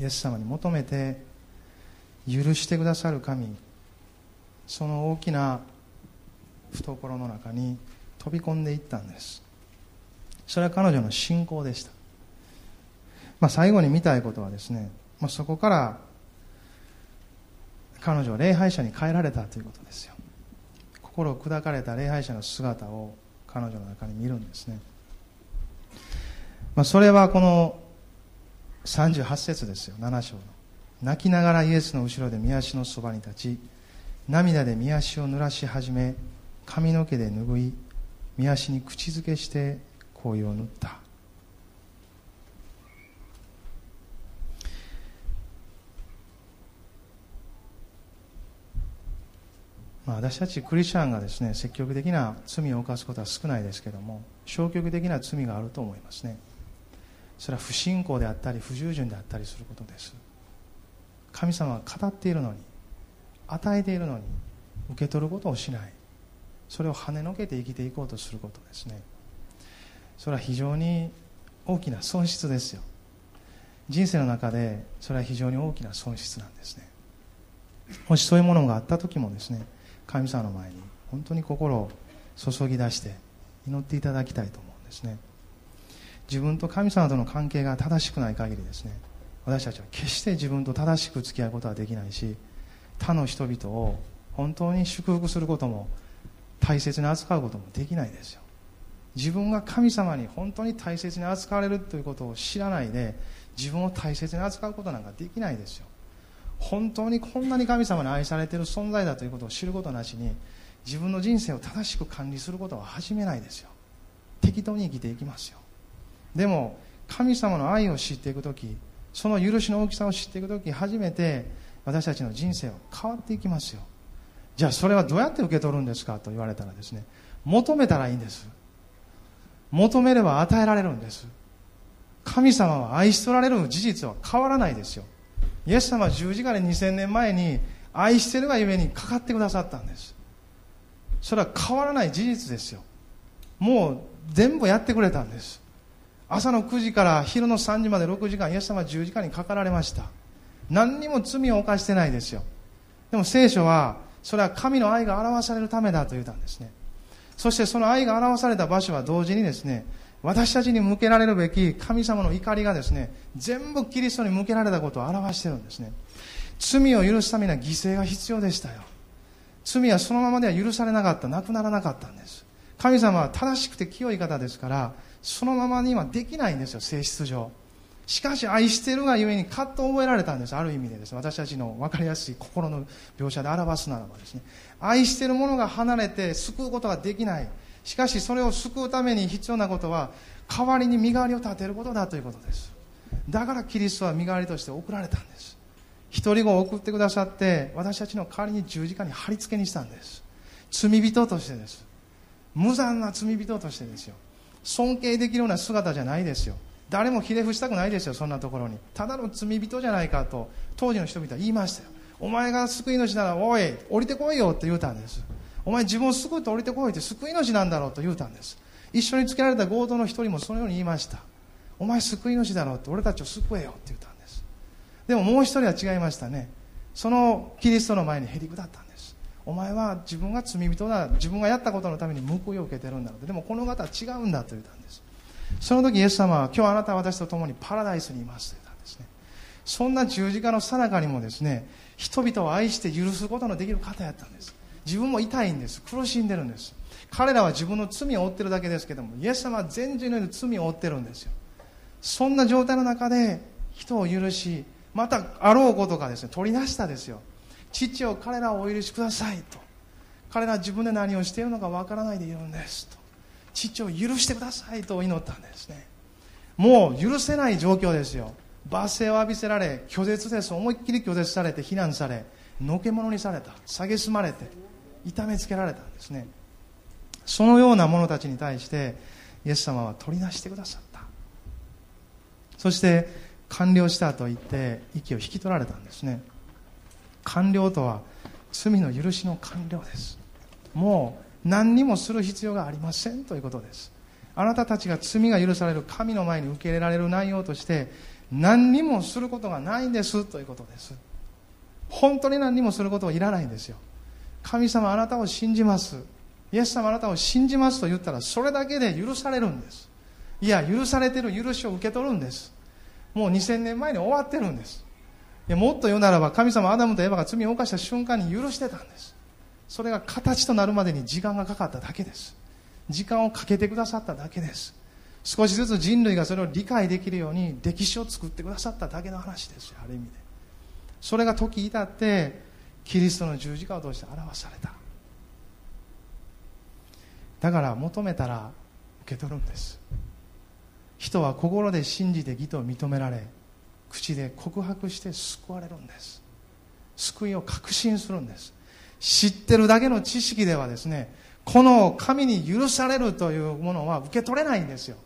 イエス様に求めて許してくださる神その大きな懐の中に飛び込んでいったんです。それは彼女の信仰でした、まあ、最後に見たいことはですね、まあ、そこから彼女は礼拝者に変えられたということですよ。心を砕かれた礼拝者の姿を彼女の中に見るんですね。まあ、それはこの38節ですよ。7章の。泣きながらイエスの後ろで御足のそばに立ち涙で御足を濡らし始め髪の毛で拭い見足に口づけして紅葉を塗った。まあ、私たちクリスチャンがですね積極的な罪を犯すことは少ないですけども消極的な罪があると思いますね。それは不信仰であったり不従順であったりすることです。神様は語っているのに与えているのに受け取ることをしない。それを跳ねのけて生きていこうとすることですね。それは非常に大きな損失ですよ。人生の中でそれは非常に大きな損失なんですね。もしそういうものがあった時もですね神様の前に本当に心を注ぎ出して祈っていただきたいと思うんですね。自分と神様との関係が正しくない限りですね私たちは決して自分と正しく付き合うことはできないし他の人々を本当に祝福することも大切に扱うこともできないですよ。自分が神様に本当に大切に扱われるということを知らないで自分を大切に扱うことなんかできないですよ。本当にこんなに神様に愛されている存在だということを知ることなしに自分の人生を正しく管理することは始めないですよ。適当に生きていきますよ。でも神様の愛を知っていく時その許しの大きさを知っていく時初めて私たちの人生は変わっていきますよ。じゃあそれはどうやって受け取るんですかと言われたらですね求めたらいいんです。求めれば与えられるんです。神様は愛し取られる事実は変わらないですよ。イエス様は十字架で2000年前に愛してるがゆえにかかってくださったんです。それは変わらない事実ですよ。もう全部やってくれたんです。朝の9時から昼の3時まで6時間イエス様は十字架にかかられました。何にも罪を犯してないですよ。でも聖書はそれは神の愛が表されるためだと言ったんですね。そしてその愛が表された場所は同時にですね私たちに向けられるべき神様の怒りがですね全部キリストに向けられたことを表しているんですね。罪を許すためには犠牲が必要でしたよ。罪はそのままでは許されなかった。なくならなかったんです。神様は正しくて清い方ですからそのままにはできないんですよ性質上。しかし愛してるがゆえにカッと覚えられたんです。ある意味でですね。私たちの分かりやすい心の描写で表すならばですね。愛してるものが離れて救うことができない。しかしそれを救うために必要なことは代わりに身代わりを立てることだということです。だからキリストは身代わりとして送られたんです。一人子を送ってくださって私たちの代わりに十字架に貼り付けにしたんです。罪人としてです。無残な罪人としてですよ。尊敬できるような姿じゃないですよ。誰もひれ伏したくないですよそんなところに。ただの罪人じゃないかと当時の人々は言いましたよ。お前が救い主ならおい降りてこいよって言うたんです。お前自分を救うと降りてこいって救い主なんだろうと言うたんです。一緒につけられた強盗の一人もそのように言いました。お前救い主だろうって俺たちを救えよって言ったんです。でももう一人は違いましたね。そのキリストの前にへり下ったんです。お前は自分が罪人だ。自分がやったことのために報いを受けてるんだでもこの方は違うんだと言ったんです。その時イエス様は今日あなたは私と共にパラダイスにいますと言ったんですね。そんな十字架のさなかにもですね人々を愛して許すことのできる方やったんです。自分も痛いんです。苦しんでるんです。彼らは自分の罪を負ってるだけですけどもイエス様は全人類の罪を負ってるんですよ。そんな状態の中で人を許しまたあろうことかですね取り出したですよ。父を彼らをお許しくださいと。彼らは自分で何をしているのかわからないでいるんですと。父を許してくださいと祈ったんですね。もう許せない状況ですよ。罵声を浴びせられ拒絶です思いっきり拒絶されて非難されのけ者にされた。蔑まれて痛めつけられたんですね。そのような者たちに対してイエス様は取り出してくださった。そして完了したと言って息を引き取られたんですね。完了とは罪の許しの完了です。もう何にもする必要がありませんということです。あなたたちが罪が許される神の前に受け入れられる内容として何にもすることがないんですということです。本当に何にもすることはいらないんですよ。神様あなたを信じます。イエス様あなたを信じますと言ったらそれだけで許されるんです。いや許されてる許しを受け取るんです。もう2000年前に終わってるんです。もっと言うならば神様アダムとエヴァが罪を犯した瞬間に許してたんです。それが形となるまでに時間がかかっただけです。時間をかけてくださっただけです。少しずつ人類がそれを理解できるように歴史を作ってくださっただけの話ですある意味で。それが時至ってキリストの十字架を通して表された。だから求めたら受け取るんです。人は心で信じて義と認められ口で告白して救われるんです。救いを確信するんです。知ってるだけの知識ではですねこの神に許されるというものは受け取れないんですよ。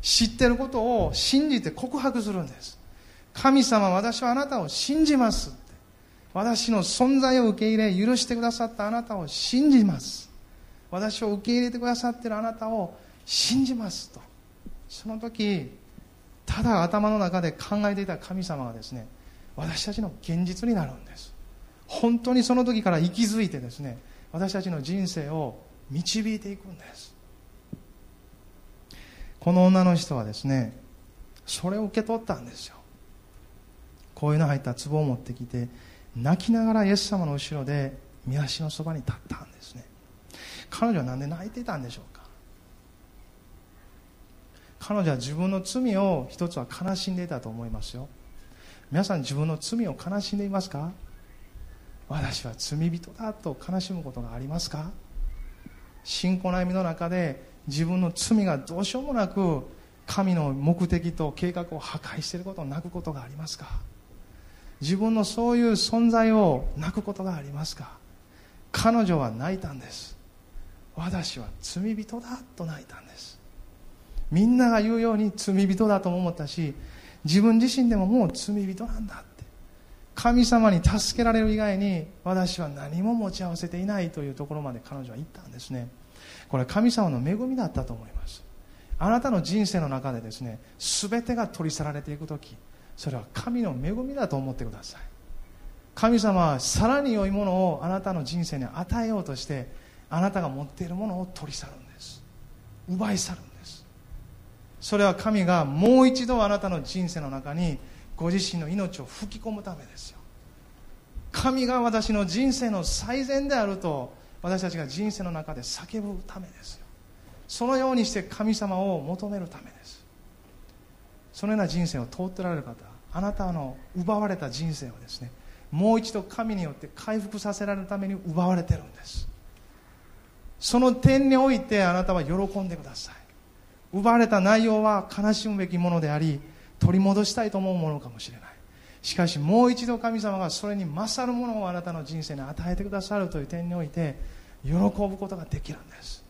知ってることを信じて告白するんです。神様私はあなたを信じます私の存在を受け入れ許してくださったあなたを信じます。私を受け入れてくださっているあなたを信じますと。その時ただ頭の中で考えていた神様がですね私たちの現実になるんです。本当にその時から息づいてですね私たちの人生を導いていくんです。この女の人はですねそれを受け取ったんですよ。こういうの入った壺を持ってきて泣きながらイエス様の後ろで御足のそばに立ったんですね。彼女は何で泣いていたんでしょうか。彼女は自分の罪を一つは悲しんでいたと思いますよ。皆さん自分の罪を悲しんでいますか？私は罪人だと悲しむことがありますか？信仰の歩みの中で自分の罪がどうしようもなく神の目的と計画を破壊していることを泣くことがありますか？自分のそういう存在を泣くことがありますか？彼女は泣いたんです。私は罪人だと泣いたんです。みんなが言うように罪人だとも思ったし自分自身でももう罪人なんだ神様に助けられる以外に私は何も持ち合わせていないというところまで彼女は言ったんですね。これは神様の恵みだったと思います。あなたの人生の中でですね全てが取り去られていく時それは神の恵みだと思ってください。神様はさらに良いものをあなたの人生に与えようとしてあなたが持っているものを取り去るんです。奪い去るんです。それは神がもう一度あなたの人生の中にご自身の命を吹き込むためですよ。神が私の人生の最善であると私たちが人生の中で叫ぶためですよ。そのようにして神様を求めるためです。そのような人生を通ってられる方あなたの奪われた人生をですねもう一度神によって回復させられるために奪われてるんです。その点においてあなたは喜んでください。奪われた内容は悲しむべきものであり取り戻したいと思うものかもしれない。しかしもう一度神様がそれに勝るものをあなたの人生に与えてくださるという点において喜ぶことができるんです。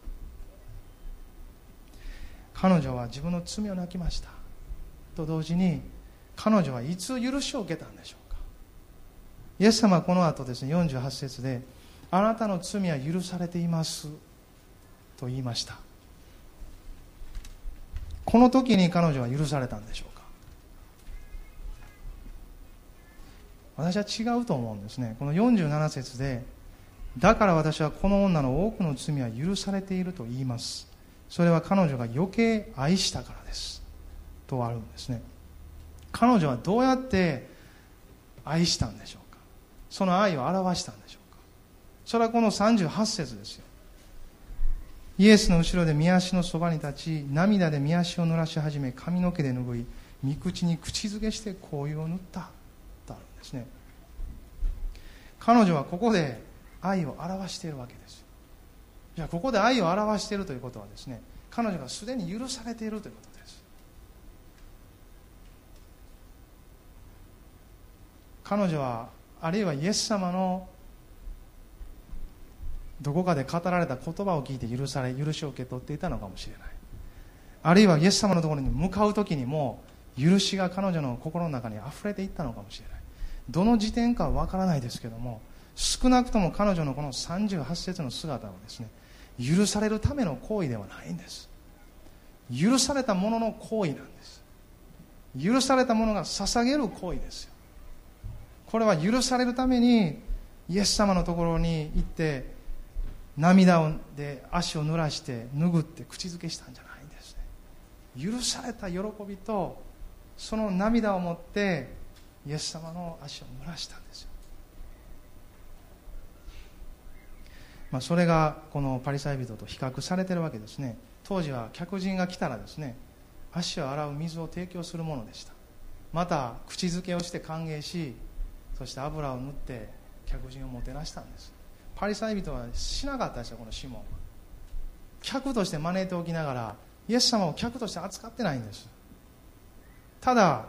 彼女は自分の罪を泣きました。と同時に彼女はいつ許しを受けたんでしょうか。イエス様はこの後ですね48節であなたの罪は許されています。と言いました。この時に彼女は許されたんでしょう。私は違うと思うんですね。この47節でだから私はこの女の多くの罪は許されていると言います。それは彼女が余計愛したからです。とあるんですね。彼女はどうやって愛したんでしょうか。その愛を表したんでしょうか。それはこの38節ですよ。イエスの後ろで見足のそばに立ち涙で見足を濡らし始め髪の毛で拭い御口に口づけして香油を塗った。ですね。彼女はここで愛を表しているわけです。じゃあここで愛を表しているということはですね彼女がすでに許されているということです。彼女はあるいはイエス様のどこかで語られた言葉を聞いて許され許しを受け取っていたのかもしれない。あるいはイエス様のところに向かう時にも許しが彼女の心の中に溢れていったのかもしれない。どの時点かは分からないですけども少なくとも彼女のこの38節の姿はですね許されるための行為ではないんです。許されたものの行為なんです。許されたものが捧げる行為ですよ。これは許されるためにイエス様のところに行って涙で足を濡らして拭って口づけしたんじゃないんですね。許された喜びとその涙を持ってイエス様の足を濡らしたんですよ、まあ、それがこのパリサイ人と比較されてるわけですね。当時は客人が来たらですね足を洗う水を提供するものでした。また口づけをして歓迎しそして油を塗って客人をもてなしたんです。パリサイ人はしなかったですよこのシモン客として招いておきながらイエス様を客として扱ってないんです。ただ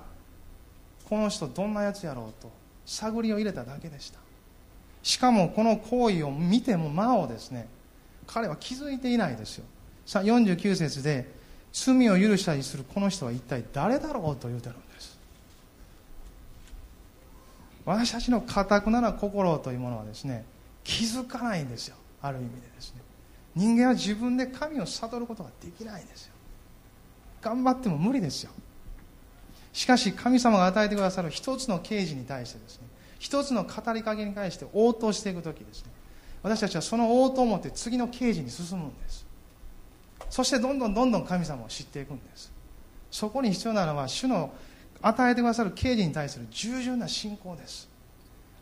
この人どんなやつやろうと探りを入れただけでした。しかもこの行為を見ても魔をですね彼は気づいていないですよ。さあ49節で罪を許したりするこの人は一体誰だろうと言うてるんです。私たちのかたくなな心というものはですね気づかないんですよ。ある意味でですね。人間は自分で神を悟ることができないんですよ。頑張っても無理ですよ。しかし神様が与えてくださる一つの刑事に対してですね一つの語りかけに対して応答していく時ですね私たちはその応答を持って次の刑事に進むんです。そしてどんどんどんどん神様を知っていくんです。そこに必要なのは主の与えてくださる刑事に対する従順な信仰です。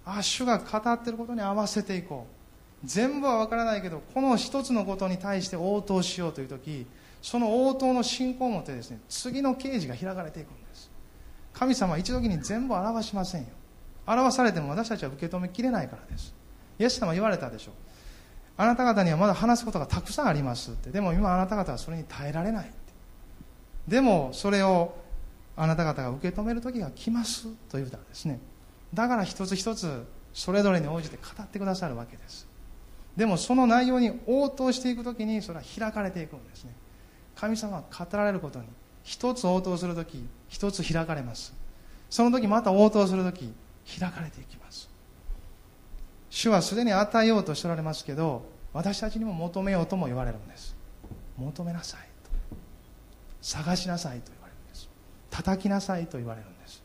ああ主が語っていることに合わせていこう。全部は分からないけどこの一つのことに対して応答しようという時その応答の信仰を持ってですね次の刑事が開かれていくんです。神様は一時に全部表しませんよ。表されても私たちは受け止めきれないからです。イエス様言われたでしょう。あなた方にはまだ話すことがたくさんありますって。でも今あなた方はそれに耐えられないって。でもそれをあなた方が受け止める時が来ますと言うたんですね。だから一つ一つそれぞれに応じて語ってくださるわけです。でもその内容に応答していく時にそれは開かれていくんですね。神様は語られることに一つ応答する時一つ開かれます。その時また応答する時開かれていきます。主はすでに与えようとしておられますけど私たちにも求めようとも言われるんです。求めなさいと。探しなさいと言われるんです。叩きなさいと言われるんです。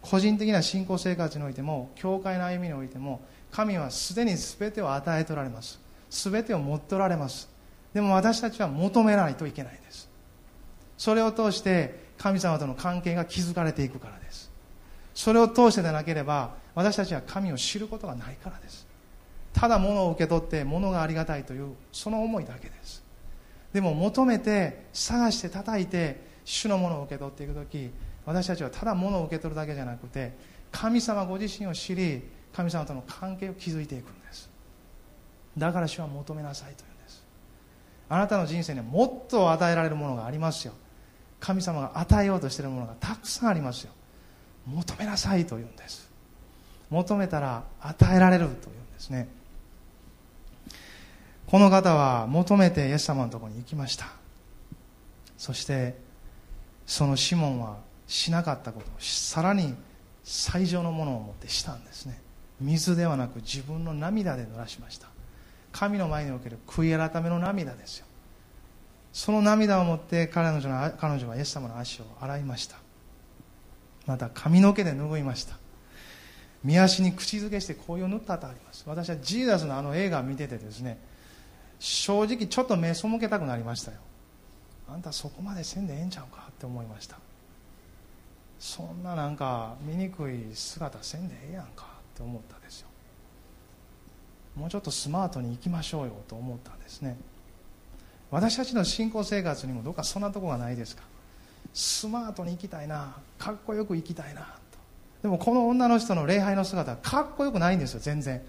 個人的な信仰生活においても教会の歩みにおいても神はすでに全てを与えておられます。全てを持っておられます。でも私たちは求めないといけないんです。それを通して神様との関係が築かれていくからです。それを通してでなければ私たちは神を知ることがないからです。ただ物を受け取って物がありがたいというその思いだけです。でも求めて探して叩いて主のものを受け取っていく時私たちはただ物を受け取るだけじゃなくて神様ご自身を知り神様との関係を築いていくんです。だから主は求めなさいというんです。あなたの人生にはもっと与えられるものがありますよ。神様が与えようとしているものがたくさんありますよ。求めなさいというんです。求めたら与えられるというんですね。この方は求めてイエス様のところに行きました。そしてそのシモンはしなかったことをさらに最上のものを持ってしたんですね。水ではなく自分の涙で濡らしました。神の前における悔い改めの涙ですよ。その涙を持って彼女の彼女はイエス様の足を洗いました。また髪の毛で拭いました。見足に口づけして紅葉を塗ったとあります。私はジーザスのあの映画を見ててですね正直ちょっと目背けたくなりましたよ。あんたそこまでせんでええんちゃうかって思いました。そんななんか醜い姿せんでええやんかって思ったんですよ。もうちょっとスマートに行きましょうよと思ったんですね。私たちの信仰生活にもどうかそんなとこがないですか。スマートに行きたいな。かっこよく行きたいなと。でもこの女の人の礼拝の姿はかっこよくないんですよ全然。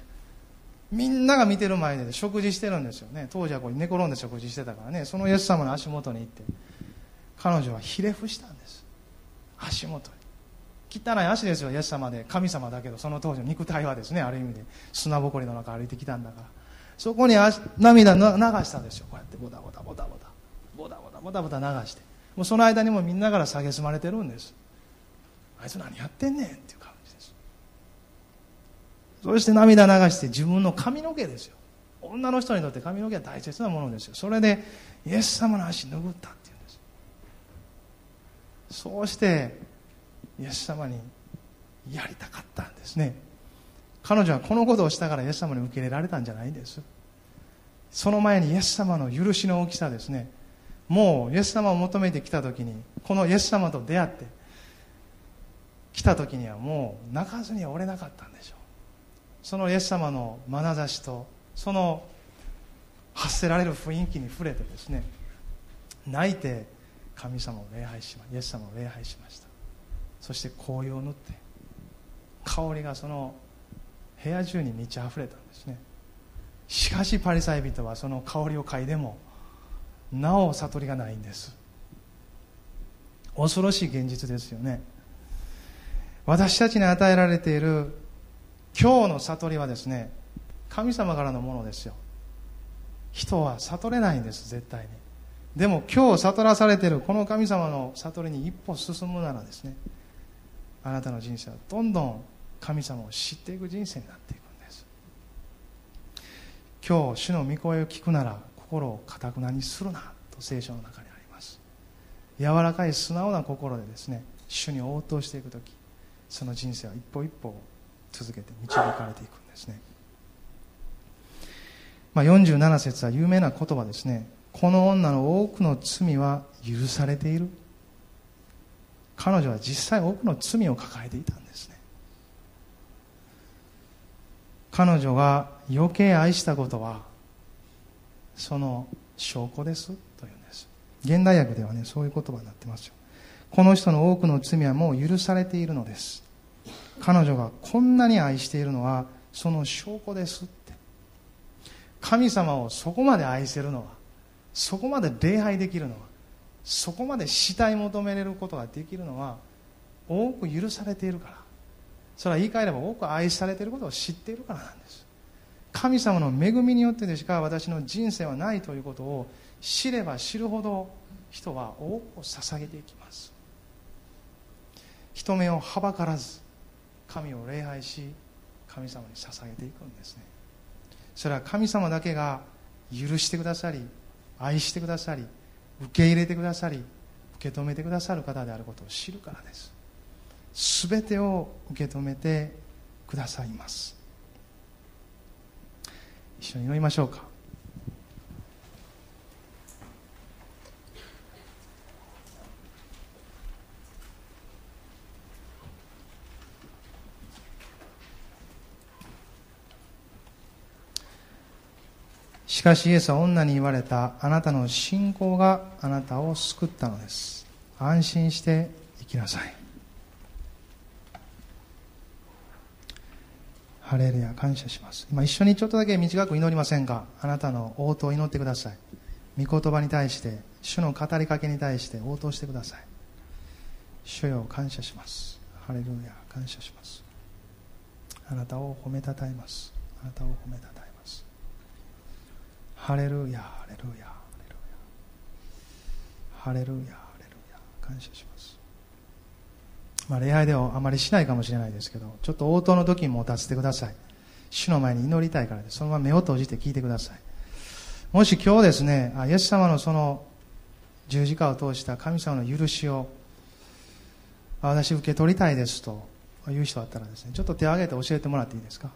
みんなが見てる前で食事してるんですよね。当時はこう寝転んで食事してたからね。そのイエス様の足元に行って彼女はひれ伏したんです。足元に。汚い足ですよイエス様で。神様だけどその当時の肉体はですねある意味で砂ぼこりの中歩いてきたんだから。そこに涙流したんですよ。こうやってボタボタボタボタ。ボタボタボタボタ流して。もうその間にもみんなから蔑まれてるんです。あいつ何やってんねんっていう感じです。そして涙流して自分の髪の毛ですよ。女の人にとって髪の毛は大切なものですよ。それでイエス様の足拭ったっていうんです。そうしてイエス様にやりたかったんですね。彼女はこのことをしたからイエス様に受け入れられたんじゃないんです。その前にイエス様の許しの大きさですね。もうイエス様を求めてきた時にこのイエス様と出会って来た時にはもう泣かずにはおれなかったんでしょう。そのイエス様の眼差しとその発せられる雰囲気に触れてですね泣いて神様を礼拝しまイエス様を礼拝しました。そして紅葉を塗って香りがその部屋中に満ち溢れたんですね。しかしパリサイ人はその香りを嗅いでもなお悟りがないんです。恐ろしい現実ですよね。私たちに与えられている今日の悟りはですね神様からのものですよ。人は悟れないんです絶対に。でも今日悟らされているこの神様の悟りに一歩進むならですねあなたの人生はどんどん神様を知っていく人生になっていくんです。今日主の御声を聞くなら心をかたくなにするなと聖書の中にあります。柔らかい素直な心でですね主に応答していく時その人生は一歩一歩続けて導かれていくんですね、まあ、47節は有名な言葉ですね。この女の多くの罪は許されている。彼女は実際多くの罪を抱えていたんですね彼女が余計愛したことはその証拠ですというんです。現代訳ではねそういう言葉になってますよ。この人の多くの罪はもう許されているのです。彼女がこんなに愛しているのはその証拠ですって。神様をそこまで愛せるのはそこまで礼拝できるのはそこまで死体求めれることができるのは多く許されているから。それは言い換えれば多く愛されていることを知っているからなんです。神様の恵みによってでしか私の人生はないということを知れば知るほど人は多くを捧げていきます。人目をはばからず神を礼拝し神様に捧げていくんですね。それは神様だけが許してくださり愛してくださり受け入れてくださり受け止めてくださる方であることを知るからです。全てを受け止めてくださいます。一緒に祈りましょうか。しかしイエスは女に言われたあなたの信仰があなたを救ったのです。安心して生きなさい。ハレルヤ感謝します。今一緒にちょっとだけ短く祈りませんか？あなたの応答を祈ってください。御言葉に対して主の語りかけに対して応答してください。主よ感謝します。ハレルヤ感謝します。あなたを褒めたたえます。あなたを褒めたたえハレルヤハレルヤハレルヤ。ハレルヤハレルヤ。感謝します。まあ礼拝ではあまりしないかもしれないですけどちょっと応答の時にも立ってください。主の前に祈りたいからですそのまま目を閉じて聞いてください。もし今日ですねイエス様のその十字架を通した神様の許しを私受け取りたいですという人だったらですねちょっと手を挙げて教えてもらっていいですか？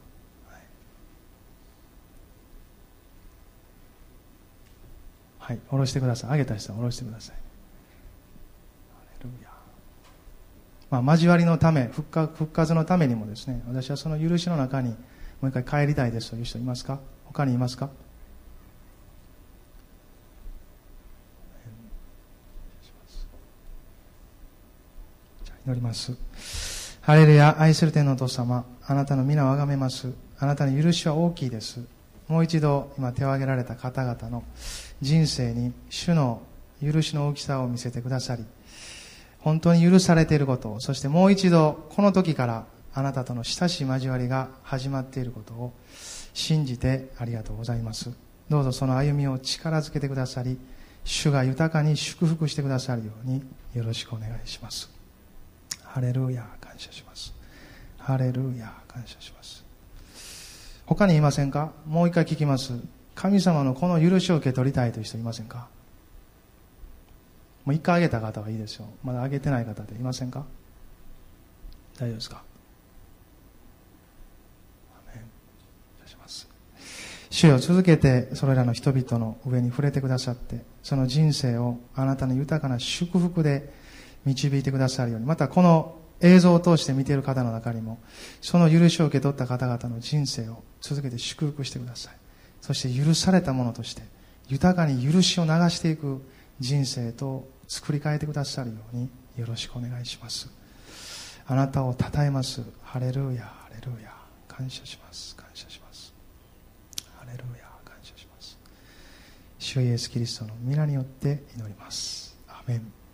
はい。下ろしてください。上げた人は下ろしてください。まあ、交わりのため復活復活のためにもですね私はその許しの中にもう一回帰りたいですという人いますか？他にいますか？祈ります。ハレルヤ愛する天のお父様あなたの皆をあがめます。あなたの許しは大きいです。もう一度今手を挙げられた方々の人生に主の許しの大きさを見せてくださり本当に許されていることをそしてもう一度この時からあなたとの親しい交わりが始まっていることを信じてありがとうございます。どうぞその歩みを力づけてくださり主が豊かに祝福してくださるようによろしくお願いします。ハレルヤ感謝します。ハレルヤ感謝します。他にいませんか？もう一回聞きます。神様のこの許しを受け取りたいという人いませんか？もう一回あげた方はいいですよまだあげてない方でいませんか？大丈夫ですか？主よ続けてそれらの人々の上に触れてくださってその人生をあなたの豊かな祝福で導いてくださるように。またこの映像を通して見ている方の中にもその許しを受け取った方々の人生を続けて祝福してください。そして許されたものとして豊かに許しを流していく人生と作り変えてくださるようによろしくお願いします。あなたを称えます。ハレルヤハレルヤ。感謝します。感謝します。ハレルヤ感謝します。主イエスキリストの皆によって祈ります。アメン。